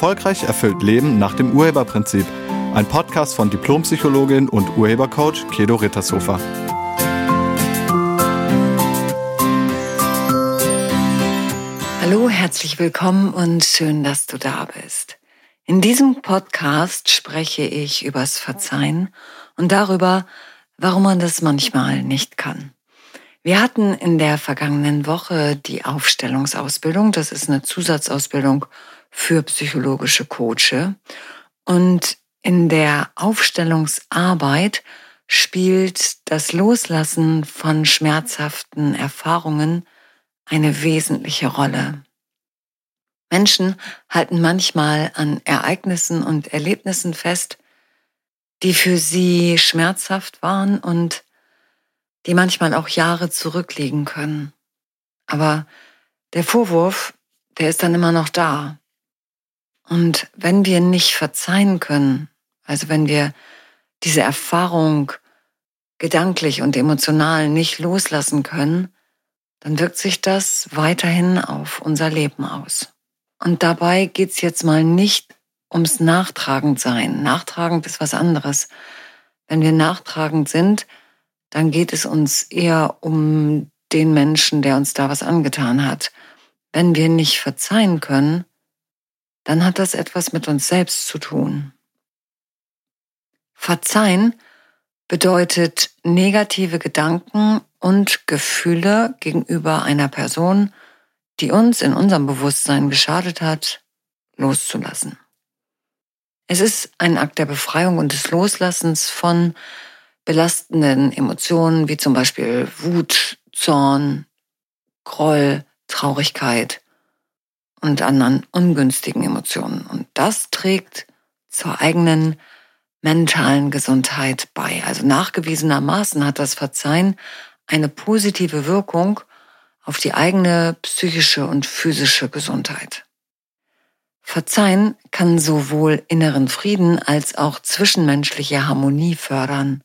Erfolgreich erfüllt Leben nach dem Urheberprinzip. Ein Podcast von Diplompsychologin und Urhebercoach Kedo Rittershofer. Hallo, herzlich willkommen und schön, dass du da bist. In diesem Podcast spreche ich übers Verzeihen und darüber, warum man das manchmal nicht kann. Wir hatten in der vergangenen Woche die Aufstellungsausbildung. Das ist eine Zusatzausbildung für psychologische Coache. Und in der Aufstellungsarbeit spielt das Loslassen von schmerzhaften Erfahrungen eine wesentliche Rolle. Menschen halten manchmal an Ereignissen und Erlebnissen fest, die für sie schmerzhaft waren und die manchmal auch Jahre zurückliegen können. Aber der Vorwurf, der ist dann immer noch da. Und wenn wir nicht verzeihen können, also wenn wir diese Erfahrung gedanklich und emotional nicht loslassen können, dann wirkt sich das weiterhin auf unser Leben aus. Und dabei geht's jetzt mal nicht ums Nachtragendsein. Nachtragend ist was anderes. Wenn wir nachtragend sind, dann geht es uns eher um den Menschen, der uns da was angetan hat. Wenn wir nicht verzeihen können, dann hat das etwas mit uns selbst zu tun. Verzeihen bedeutet negative Gedanken und Gefühle gegenüber einer Person, die uns in unserem Bewusstsein geschadet hat, loszulassen. Es ist ein Akt der Befreiung und des Loslassens von belastenden Emotionen wie zum Beispiel Wut, Zorn, Groll, Traurigkeit und anderen ungünstigen Emotionen. Und das trägt zur eigenen mentalen Gesundheit bei. Also nachgewiesenermaßen hat das Verzeihen eine positive Wirkung auf die eigene psychische und physische Gesundheit. Verzeihen kann sowohl inneren Frieden als auch zwischenmenschliche Harmonie fördern.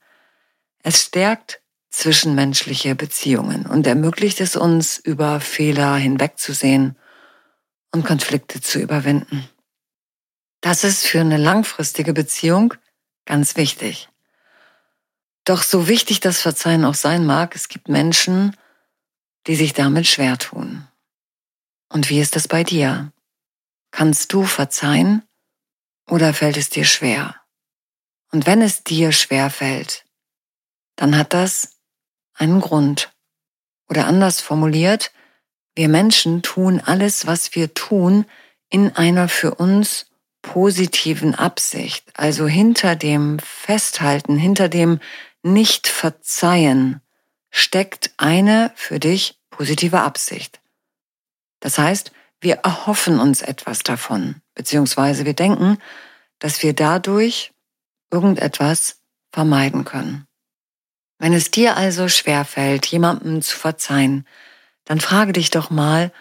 Es stärkt zwischenmenschliche Beziehungen und ermöglicht es uns, über Fehler hinwegzusehen und Konflikte zu überwinden. Das ist für eine langfristige Beziehung ganz wichtig. Doch so wichtig das Verzeihen auch sein mag, es gibt Menschen, die sich damit schwer tun. Und wie ist das bei dir? Kannst du verzeihen oder fällt es dir schwer? Und wenn es dir schwer fällt, dann hat das einen Grund. Oder anders formuliert, wir Menschen tun alles, was wir tun, in einer für uns positiven Absicht. Also hinter dem Festhalten, hinter dem Nicht-Verzeihen steckt eine für dich positive Absicht. Das heißt, wir erhoffen uns etwas davon, beziehungsweise wir denken, dass wir dadurch irgendetwas vermeiden können. Wenn es dir also schwerfällt, jemandem zu verzeihen, dann frage dich doch mal,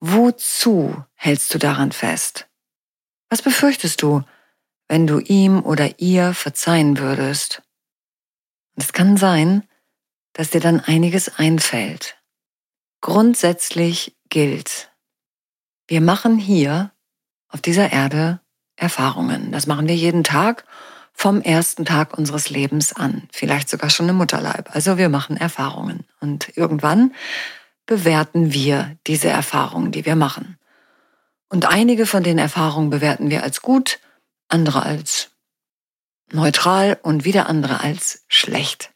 wozu hältst du daran fest? Was befürchtest du, wenn du ihm oder ihr verzeihen würdest? es kann sein, dass dir dann einiges einfällt. Grundsätzlich gilt, wir machen hier auf dieser Erde Erfahrungen. Das machen wir jeden Tag vom ersten Tag unseres Lebens an, vielleicht sogar schon im Mutterleib. Also wir machen Erfahrungen und irgendwann bewerten wir diese Erfahrungen, die wir machen. Und einige von den Erfahrungen bewerten wir als gut, andere als neutral und wieder andere als schlecht.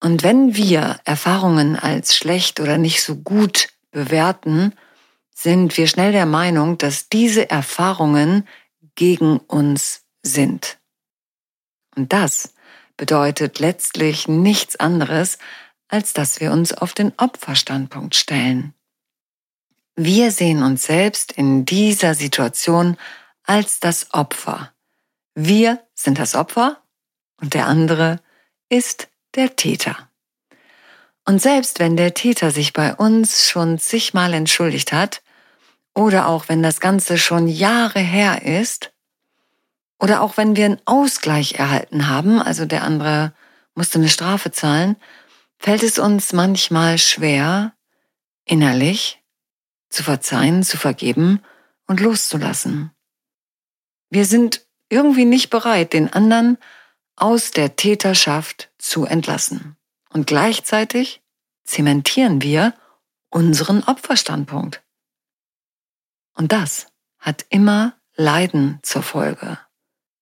Und wenn wir Erfahrungen als schlecht oder nicht so gut bewerten, sind wir schnell der Meinung, dass diese Erfahrungen gegen uns sind. Und das bedeutet letztlich nichts anderes, als dass wir uns auf den Opferstandpunkt stellen. Wir sehen uns selbst in dieser Situation als das Opfer. Wir sind das Opfer und der andere ist der Täter. Und selbst wenn der Täter sich bei uns schon zigmal entschuldigt hat, oder auch wenn das Ganze schon Jahre her ist, oder auch wenn wir einen Ausgleich erhalten haben, also der andere musste eine Strafe zahlen, fällt es uns manchmal schwer, innerlich zu verzeihen, zu vergeben und loszulassen. Wir sind irgendwie nicht bereit, den anderen aus der Täterschaft zu entlassen. Und gleichzeitig zementieren wir unseren Opferstandpunkt. Und das hat immer Leiden zur Folge.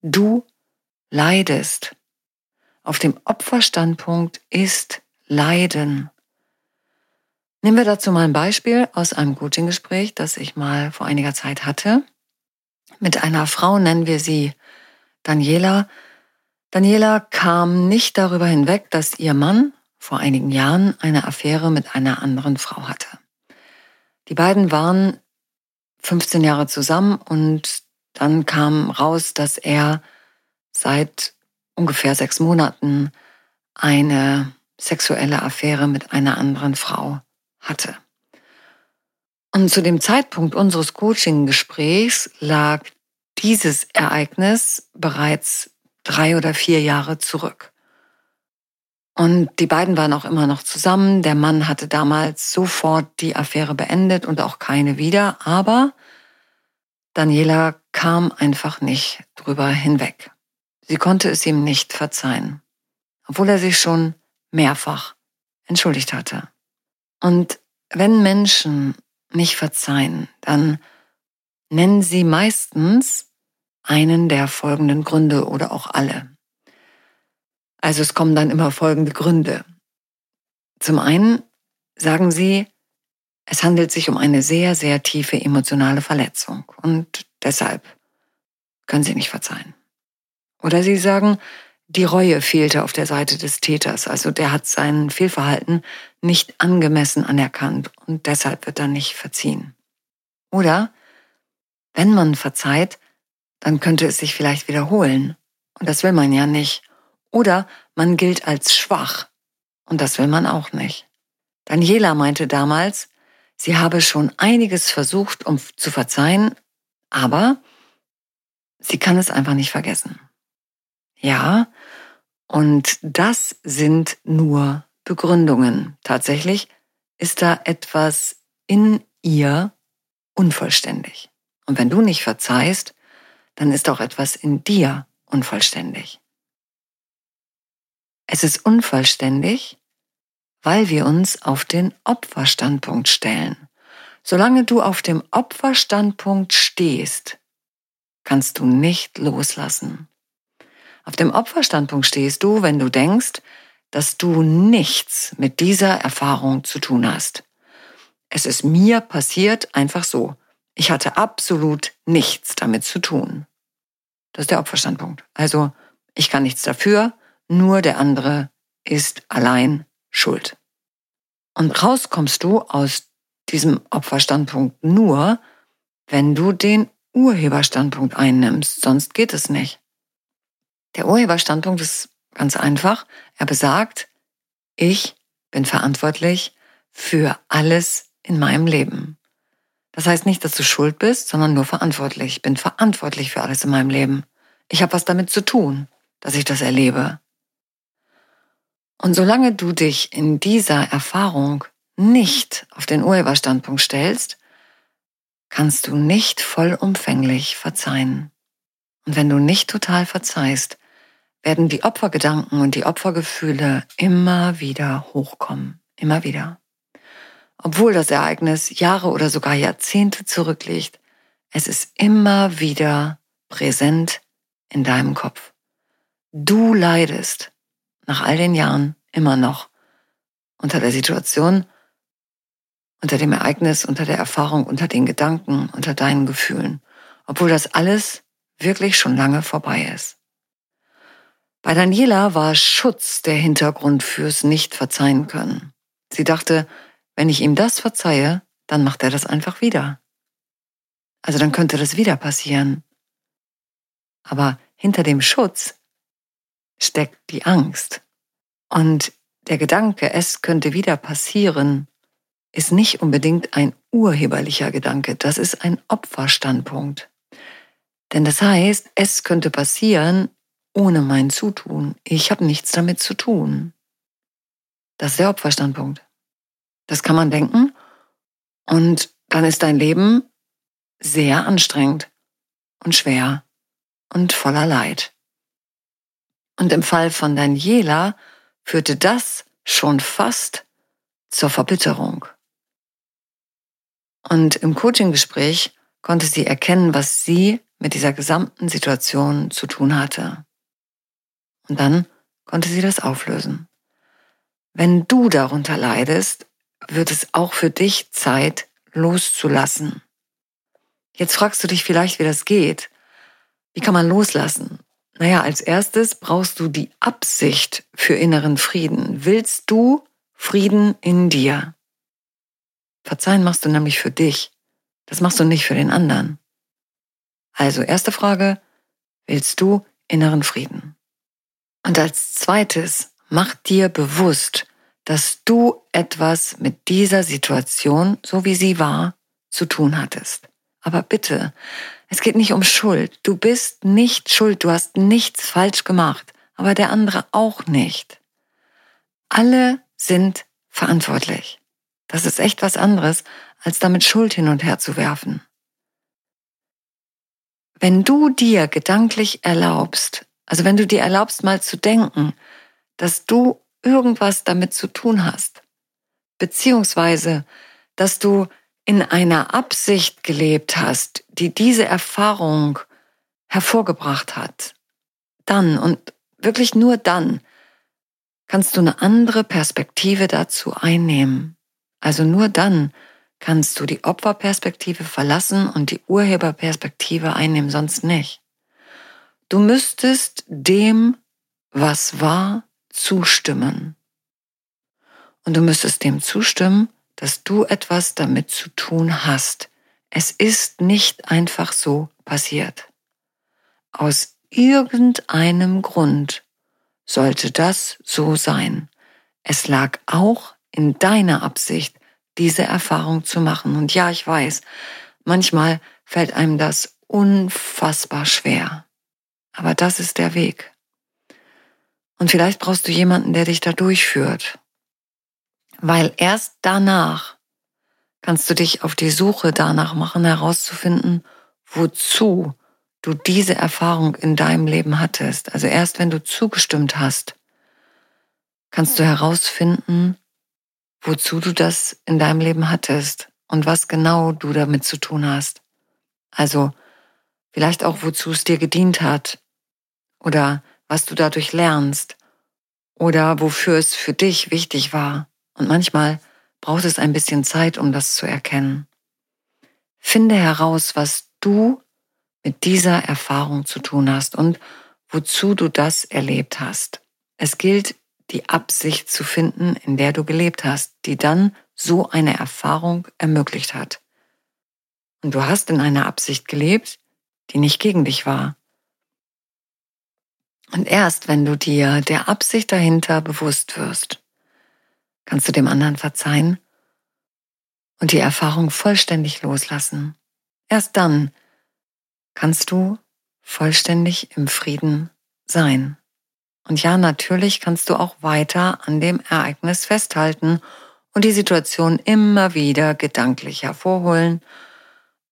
Du leidest. Auf dem Opferstandpunkt ist Leiden. Nehmen wir dazu mal ein Beispiel aus einem Coaching-Gespräch, das ich mal vor einiger Zeit hatte. Mit einer Frau nennen wir sie Daniela. Daniela kam nicht darüber hinweg, dass ihr Mann vor einigen Jahren eine Affäre mit einer anderen Frau hatte. Die beiden waren 15 Jahre zusammen und dann kam raus, dass er seit ungefähr sechs Monaten eine sexuelle Affäre mit einer anderen Frau hatte. Und zu dem Zeitpunkt unseres Coaching-Gesprächs lag dieses Ereignis bereits drei oder vier Jahre zurück. Und die beiden waren auch immer noch zusammen. Der Mann hatte damals sofort die Affäre beendet und auch keine wieder. Aber Daniela kam einfach nicht drüber hinweg. Sie konnte es ihm nicht verzeihen, obwohl er sich schon mehrfach entschuldigt hatte. Und wenn Menschen nicht verzeihen, dann nennen sie meistens einen der folgenden Gründe oder auch alle. Also es kommen dann immer folgende Gründe. Zum einen sagen sie, es handelt sich um eine sehr, sehr tiefe emotionale Verletzung und deshalb können sie nicht verzeihen. Oder sie sagen, die Reue fehlte auf der Seite des Täters. Also der hat sein Fehlverhalten nicht angemessen anerkannt und deshalb wird er nicht verziehen. Oder wenn man verzeiht, dann könnte es sich vielleicht wiederholen. Und das will man ja nicht. Oder man gilt als schwach. Und das will man auch nicht. Daniela meinte damals, sie habe schon einiges versucht, um zu verzeihen, aber sie kann es einfach nicht vergessen. Ja, und das sind nur Begründungen. Tatsächlich ist da etwas in ihr unvollständig. Und wenn du nicht verzeihst, dann ist auch etwas in dir unvollständig. Es ist unvollständig, weil wir uns auf den Opferstandpunkt stellen. Solange du auf dem Opferstandpunkt stehst, kannst du nicht loslassen. Auf dem Opferstandpunkt stehst du, wenn du denkst, dass du nichts mit dieser Erfahrung zu tun hast. Es ist mir passiert einfach so. Ich hatte absolut nichts damit zu tun. Das ist der Opferstandpunkt. Also ich kann nichts dafür, nur der andere ist allein schuld. Und rauskommst du aus diesem Opferstandpunkt nur, wenn du den Urheberstandpunkt einnimmst, sonst geht es nicht. Der Urheberstandpunkt ist ganz einfach. Er besagt, ich bin verantwortlich für alles in meinem Leben. Das heißt nicht, dass du schuld bist, sondern nur verantwortlich. Ich bin verantwortlich für alles in meinem Leben. Ich habe was damit zu tun, dass ich das erlebe. Und solange du dich in dieser Erfahrung nicht auf den Urheberstandpunkt stellst, kannst du nicht vollumfänglich verzeihen. Und wenn du nicht total verzeihst, werden die Opfergedanken und die Opfergefühle immer wieder hochkommen. Immer wieder. Obwohl das Ereignis Jahre oder sogar Jahrzehnte zurückliegt, es ist immer wieder präsent in deinem Kopf. Du leidest nach all den Jahren immer noch unter der Situation, unter dem Ereignis, unter der Erfahrung, unter den Gedanken, unter deinen Gefühlen, obwohl das alles wirklich schon lange vorbei ist. Bei Daniela war Schutz der Hintergrund fürs Nicht-Verzeihen können. Sie dachte, wenn ich ihm das verzeihe, dann macht er das einfach wieder. Also dann könnte das wieder passieren. Aber hinter dem Schutz steckt die Angst. Und der Gedanke, es könnte wieder passieren, ist nicht unbedingt ein urheberlicher Gedanke, das ist ein Opferstandpunkt. Denn das heißt, es könnte passieren, ohne mein Zutun. Ich habe nichts damit zu tun. Das ist der Opferstandpunkt. Das kann man denken und dann ist dein Leben sehr anstrengend und schwer und voller Leid. Und im Fall von Daniela führte das schon fast zur Verbitterung. Und im Coaching-Gespräch konnte sie erkennen, was sie mit dieser gesamten Situation zu tun hatte. Und dann konnte sie das auflösen. Wenn du darunter leidest, wird es auch für dich Zeit loszulassen. Jetzt fragst du dich vielleicht, wie das geht. Wie kann man loslassen? Naja, als erstes brauchst du die Absicht für inneren Frieden. Willst du Frieden in dir? Verzeihen machst du nämlich für dich. Das machst du nicht für den anderen. Also erste Frage, willst du inneren Frieden? Und als zweites, mach dir bewusst, dass du etwas mit dieser Situation, so wie sie war, zu tun hattest. Aber bitte, es geht nicht um Schuld. Du bist nicht schuld, du hast nichts falsch gemacht, aber der andere auch nicht. Alle sind verantwortlich. Das ist echt was anderes, als damit Schuld hin und her zu werfen. Wenn du dir gedanklich erlaubst, also wenn du dir erlaubst mal zu denken, dass du irgendwas damit zu tun hast, beziehungsweise dass du in einer Absicht gelebt hast, die diese Erfahrung hervorgebracht hat, dann und wirklich nur dann kannst du eine andere Perspektive dazu einnehmen. Also nur dann kannst du die Opferperspektive verlassen und die Urheberperspektive einnehmen, sonst nicht. Du müsstest dem, was war, zustimmen. Und du müsstest dem zustimmen, dass du etwas damit zu tun hast. Es ist nicht einfach so passiert. Aus irgendeinem Grund sollte das so sein. Es lag auch in deiner Absicht, diese Erfahrung zu machen. Und ja, ich weiß, manchmal fällt einem das unfassbar schwer. Aber das ist der Weg. Und vielleicht brauchst du jemanden, der dich da durchführt. Weil erst danach kannst du dich auf die Suche danach machen, herauszufinden, wozu du diese Erfahrung in deinem Leben hattest. Also erst wenn du zugestimmt hast, kannst du herausfinden, wozu du das in deinem Leben hattest und was genau du damit zu tun hast. Also vielleicht auch, wozu es dir gedient hat oder was du dadurch lernst oder wofür es für dich wichtig war. Und manchmal braucht es ein bisschen Zeit, um das zu erkennen. Finde heraus, was du mit dieser Erfahrung zu tun hast und wozu du das erlebt hast. Es gilt die Absicht zu finden, in der du gelebt hast, die dann so eine Erfahrung ermöglicht hat. Und du hast in einer Absicht gelebt, die nicht gegen dich war. Und erst wenn du dir der Absicht dahinter bewusst wirst, kannst du dem anderen verzeihen und die Erfahrung vollständig loslassen. Erst dann kannst du vollständig im Frieden sein. Und ja, natürlich kannst du auch weiter an dem Ereignis festhalten und die Situation immer wieder gedanklich hervorholen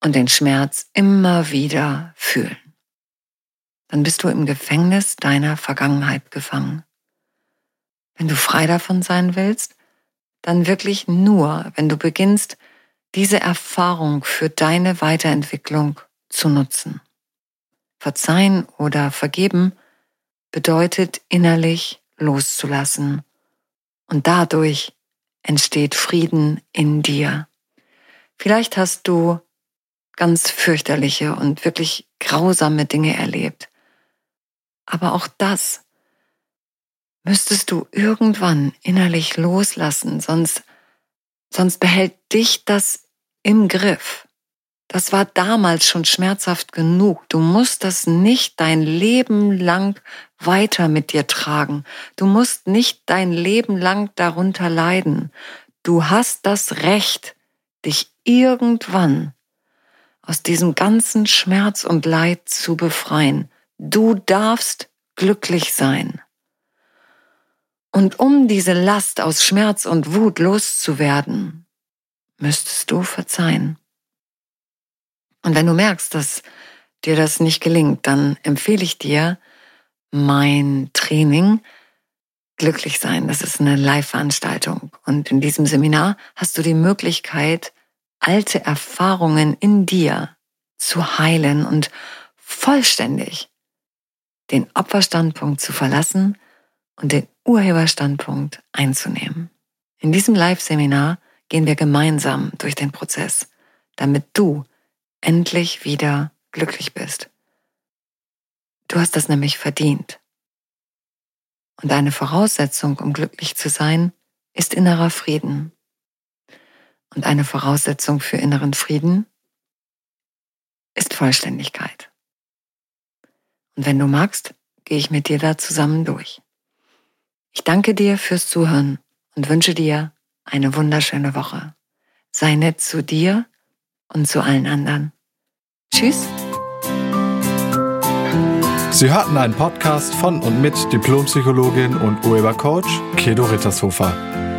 und den Schmerz immer wieder fühlen. Dann bist du im Gefängnis deiner Vergangenheit gefangen. Wenn du frei davon sein willst, dann wirklich nur, wenn du beginnst, diese Erfahrung für deine Weiterentwicklung zu nutzen. Verzeihen oder vergeben bedeutet innerlich loszulassen. Und dadurch entsteht Frieden in dir. Vielleicht hast du ganz fürchterliche und wirklich grausame Dinge erlebt. Aber auch das müsstest du irgendwann innerlich loslassen, sonst, sonst behält dich das im Griff. Das war damals schon schmerzhaft genug. Du musst das nicht dein Leben lang weiter mit dir tragen. Du musst nicht dein Leben lang darunter leiden. Du hast das Recht, dich irgendwann aus diesem ganzen Schmerz und Leid zu befreien. Du darfst glücklich sein. Und um diese Last aus Schmerz und Wut loszuwerden, müsstest du verzeihen. Und wenn du merkst, dass dir das nicht gelingt, dann empfehle ich dir mein Training Glücklich sein. Das ist eine Live-Veranstaltung. Und in diesem Seminar hast du die Möglichkeit, alte Erfahrungen in dir zu heilen und vollständig den Opferstandpunkt zu verlassen und den Urheberstandpunkt einzunehmen. In diesem Live-Seminar gehen wir gemeinsam durch den Prozess, damit du endlich wieder glücklich bist. Du hast das nämlich verdient. Und eine Voraussetzung, um glücklich zu sein, ist innerer Frieden. Und eine Voraussetzung für inneren Frieden ist Vollständigkeit. Und wenn du magst, gehe ich mit dir da zusammen durch. Ich danke dir fürs Zuhören und wünsche dir eine wunderschöne Woche. Sei nett zu dir und zu allen anderen. Tschüss. Sie hörten einen Podcast von und mit Diplompsychologin und Urhebercoach Kedo Rittershofer.